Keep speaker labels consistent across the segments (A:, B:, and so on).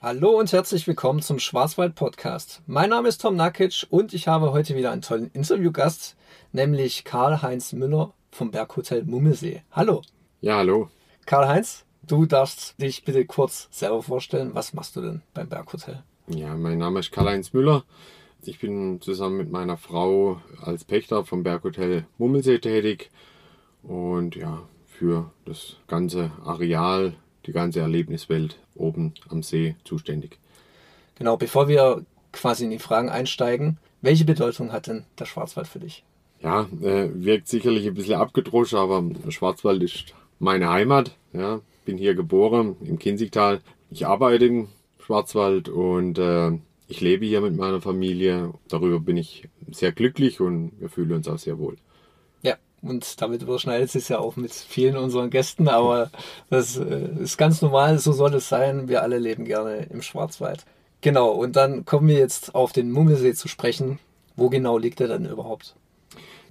A: Hallo und herzlich willkommen zum Schwarzwald Podcast. Mein Name ist Tom Nakic und ich habe heute wieder einen tollen Interviewgast, nämlich Karl-Heinz Müller vom Berghotel Mummelsee. Hallo.
B: Ja, hallo.
A: Karl-Heinz, du darfst dich bitte kurz selber vorstellen. Was machst du denn beim Berghotel?
B: Ja, mein Name ist Karl-Heinz Müller. Ich bin zusammen mit meiner Frau als Pächter vom Berghotel Mummelsee tätig und ja, für das ganze Areal, die ganze Erlebniswelt oben am See zuständig.
A: Genau, bevor wir quasi in die Fragen einsteigen, welche Bedeutung hat denn der Schwarzwald für dich?
B: Ja, äh, wirkt sicherlich ein bisschen abgedroschen, aber der Schwarzwald ist meine Heimat. Ja, bin hier geboren im Kinzigtal. Ich arbeite im Schwarzwald und äh, ich lebe hier mit meiner Familie. Darüber bin ich sehr glücklich und wir fühlen uns auch sehr wohl.
A: Und damit überschneidet es ja auch mit vielen unseren Gästen, aber das äh, ist ganz normal, so soll es sein. Wir alle leben gerne im Schwarzwald. Genau, und dann kommen wir jetzt auf den Mummelsee zu sprechen. Wo genau liegt er denn überhaupt?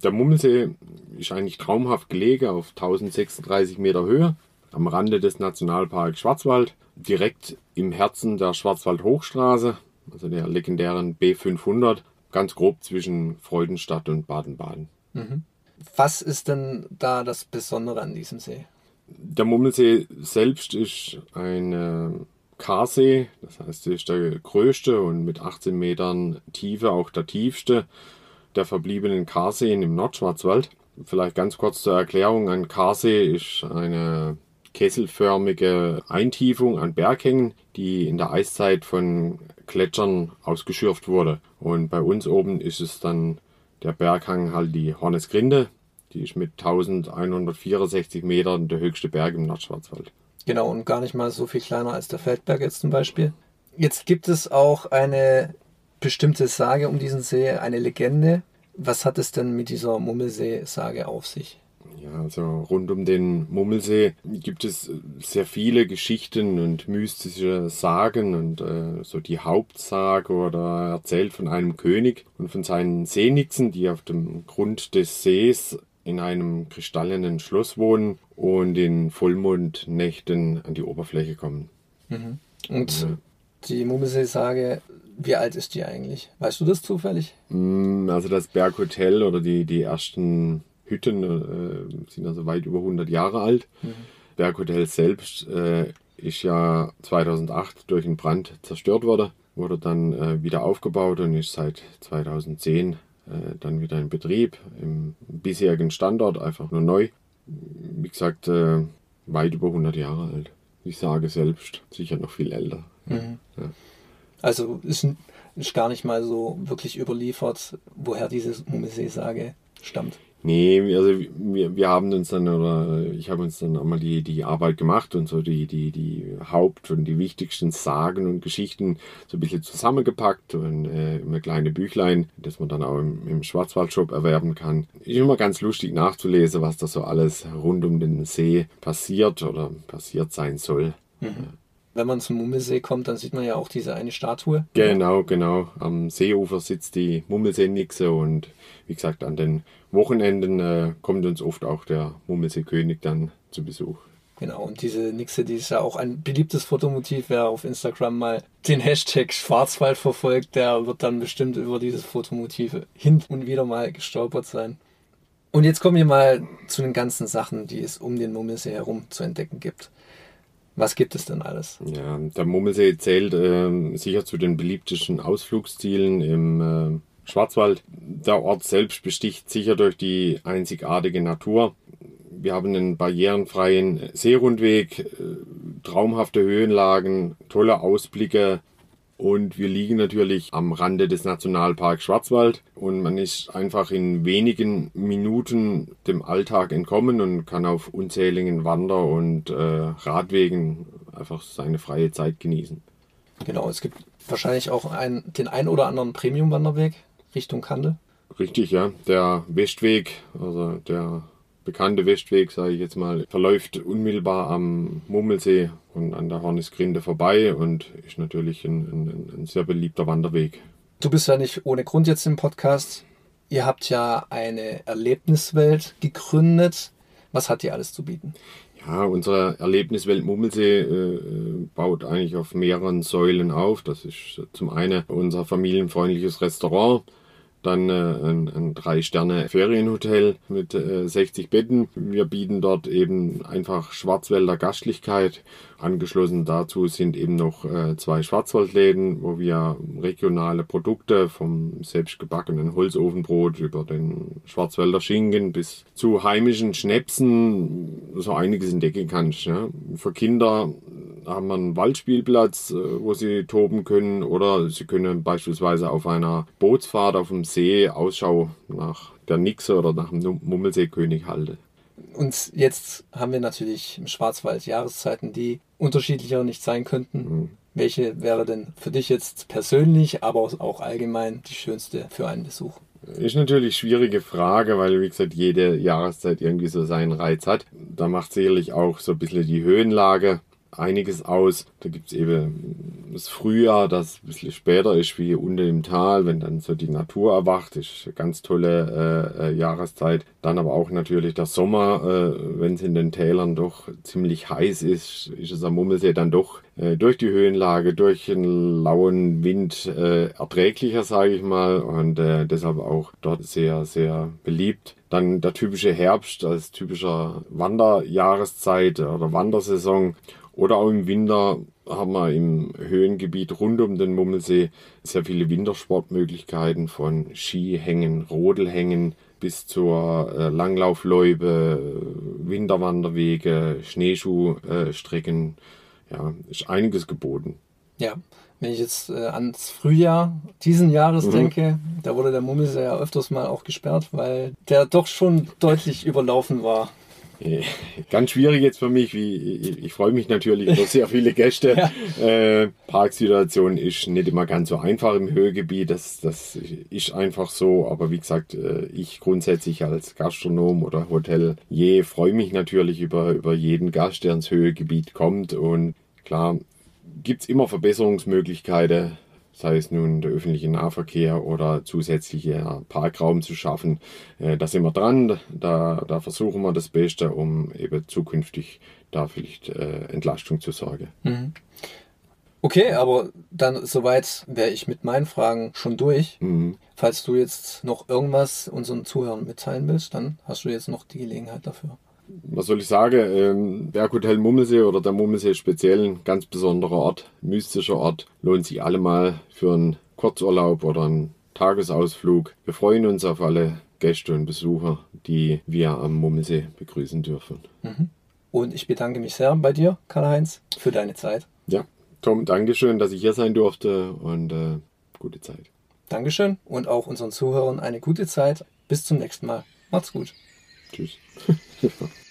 B: Der Mummelsee ist eigentlich traumhaft gelegen auf 1036 Meter Höhe am Rande des Nationalparks Schwarzwald, direkt im Herzen der Schwarzwald-Hochstraße, also der legendären B500, ganz grob zwischen Freudenstadt und Baden-Baden.
A: Mhm. Was ist denn da das Besondere an diesem See?
B: Der Mummelsee selbst ist ein äh, Karsee, das heißt, er ist der größte und mit 18 Metern Tiefe auch der tiefste der verbliebenen Karseen im Nordschwarzwald. Vielleicht ganz kurz zur Erklärung: Ein Karsee ist eine kesselförmige Eintiefung an Berghängen, die in der Eiszeit von Gletschern ausgeschürft wurde. Und bei uns oben ist es dann der Berghang halt die Hornesgrinde. Die ist mit 1164 Metern der höchste Berg im Nordschwarzwald.
A: Genau, und gar nicht mal so viel kleiner als der Feldberg jetzt zum Beispiel. Jetzt gibt es auch eine bestimmte Sage um diesen See, eine Legende. Was hat es denn mit dieser Mummelsee-Sage auf sich?
B: Ja, also rund um den Mummelsee gibt es sehr viele Geschichten und mystische Sagen und äh, so die Hauptsage oder erzählt von einem König und von seinen Seenixen, die auf dem Grund des Sees in einem kristallenen Schloss wohnen und in Vollmondnächten an die Oberfläche kommen.
A: Mhm. Und ja. die Mummelsee-Sage wie alt ist die eigentlich? Weißt du das zufällig?
B: Mm, also das Berghotel oder die, die ersten Hütten äh, sind also weit über 100 Jahre alt. Mhm. Berghotel selbst äh, ist ja 2008 durch einen Brand zerstört worden, wurde dann äh, wieder aufgebaut und ist seit 2010 äh, dann wieder in Betrieb im bisherigen Standort, einfach nur neu. Wie gesagt, äh, weit über 100 Jahre alt. Ich sage selbst, sicher noch viel älter. Mhm. Ja.
A: Also ist, ist gar nicht mal so wirklich überliefert, woher diese Mummelsee-Sage stammt.
B: Nee, also wir, wir haben uns dann, oder ich habe uns dann einmal die, die Arbeit gemacht und so die, die, die Haupt- und die wichtigsten Sagen und Geschichten so ein bisschen zusammengepackt und äh, immer kleine Büchlein, das man dann auch im, im Schwarzwaldshop erwerben kann. Ist immer ganz lustig nachzulesen, was da so alles rund um den See passiert oder passiert sein soll. Mhm
A: wenn man zum Mummelsee kommt, dann sieht man ja auch diese eine Statue.
B: Genau, genau. Am Seeufer sitzt die Mummelsee-Nixe und wie gesagt, an den Wochenenden äh, kommt uns oft auch der Mummelsee-König dann zu Besuch.
A: Genau, und diese Nixe, die ist ja auch ein beliebtes Fotomotiv. Wer auf Instagram mal den Hashtag Schwarzwald verfolgt, der wird dann bestimmt über dieses Fotomotiv hin und wieder mal gestolpert sein. Und jetzt kommen wir mal zu den ganzen Sachen, die es um den Mummelsee herum zu entdecken gibt. Was gibt es denn alles?
B: Ja, der Mummelsee zählt äh, sicher zu den beliebtesten Ausflugszielen im äh, Schwarzwald. Der Ort selbst besticht sicher durch die einzigartige Natur. Wir haben einen barrierenfreien Seerundweg, äh, traumhafte Höhenlagen, tolle Ausblicke, und wir liegen natürlich am Rande des Nationalparks Schwarzwald und man ist einfach in wenigen Minuten dem Alltag entkommen und kann auf unzähligen Wander- und äh, Radwegen einfach seine freie Zeit genießen.
A: Genau, es gibt wahrscheinlich auch ein, den ein oder anderen Premium-Wanderweg Richtung Kande.
B: Richtig, ja. Der Westweg, also der bekannte Westweg, sage ich jetzt mal, verläuft unmittelbar am Mummelsee und an der Hornisgrinde vorbei und ist natürlich ein, ein, ein sehr beliebter Wanderweg.
A: Du bist ja nicht ohne Grund jetzt im Podcast. Ihr habt ja eine Erlebniswelt gegründet. Was hat die alles zu bieten?
B: Ja, unsere Erlebniswelt Mummelsee äh, baut eigentlich auf mehreren Säulen auf. Das ist zum einen unser familienfreundliches Restaurant, dann äh, ein, ein Drei-Sterne-Ferienhotel mit äh, 60 Betten. Wir bieten dort eben einfach Schwarzwälder Gastlichkeit. Angeschlossen dazu sind eben noch äh, zwei Schwarzwaldläden, wo wir regionale Produkte vom selbstgebackenen Holzofenbrot über den Schwarzwälder Schinken bis zu heimischen Schnäpsen so einiges entdecken kannst. Ja. Für Kinder haben wir einen Waldspielplatz, äh, wo sie toben können oder sie können beispielsweise auf einer Bootsfahrt auf dem See Ausschau nach der Nixe oder nach dem Mummelseekönig halten.
A: Und jetzt haben wir natürlich im Schwarzwald Jahreszeiten, die unterschiedlicher nicht sein könnten. Mhm. Welche wäre denn für dich jetzt persönlich, aber auch allgemein die schönste für einen Besuch?
B: Ist natürlich eine schwierige Frage, weil, wie gesagt, jede Jahreszeit irgendwie so seinen Reiz hat. Da macht sicherlich auch so ein bisschen die Höhenlage einiges aus. Da gibt es eben das Frühjahr, das ein bisschen später ist wie unten im Tal, wenn dann so die Natur erwacht. Ist eine ganz tolle äh, äh, Jahreszeit. Dann aber auch natürlich der Sommer, äh, wenn es in den Tälern doch ziemlich heiß ist, ist es am Mummelsee dann doch äh, durch die Höhenlage, durch den lauen Wind äh, erträglicher, sage ich mal. Und äh, deshalb auch dort sehr, sehr beliebt. Dann der typische Herbst als typischer Wanderjahreszeit oder Wandersaison oder auch im Winter haben wir im Höhengebiet rund um den Mummelsee sehr viele Wintersportmöglichkeiten von Skihängen, Rodelhängen bis zur äh, Langlaufloipe, Winterwanderwege, Schneeschuhstrecken. Ja, ist einiges geboten.
A: Ja, wenn ich jetzt äh, ans Frühjahr diesen Jahres mhm. denke, da wurde der Mummelsee ja öfters mal auch gesperrt, weil der doch schon deutlich überlaufen war.
B: Äh, ganz schwierig jetzt für mich. Wie, ich, freue mich natürlich über sehr viele Gäste. ja. äh, Parksituation ist nicht immer ganz so einfach im Höhegebiet. Das, das ist einfach so. Aber wie gesagt, äh, ich grundsätzlich als Gastronom oder Hotelier freue mich natürlich über, über jeden Gast, der ins Höhegebiet kommt. Und klar, gibt es immer Verbesserungsmöglichkeiten sei es nun der öffentliche Nahverkehr oder zusätzliche Parkraum zu schaffen. Äh, da sind wir dran, da, da versuchen wir das Beste, um eben zukünftig da vielleicht äh, Entlastung zu sorgen. Mhm.
A: Okay, aber dann soweit wäre ich mit meinen Fragen schon durch. Mhm. Falls du jetzt noch irgendwas unseren Zuhörern mitteilen willst, dann hast du jetzt noch die Gelegenheit dafür
B: was soll ich sagen, ähm, Berghotel Mummelsee oder der Mummelsee speziell ein ganz besonderer Ort, mystischer Ort, lohnt sich allemal für einen Kurzurlaub oder einen Tagesausflug. Wir freuen uns auf alle Gäste und Besucher, die wir am Mummelsee begrüßen dürfen.
A: Mhm. Und ich bedanke mich sehr bei dir, Karl-Heinz, für deine Zeit.
B: Ja, Tom, Dankeschön, dass ich hier sein durfte und äh, gute Zeit.
A: Dankeschön und auch unseren Zuhörern eine gute Zeit. Bis zum nächsten Mal. Macht's gut.
B: Tschüss.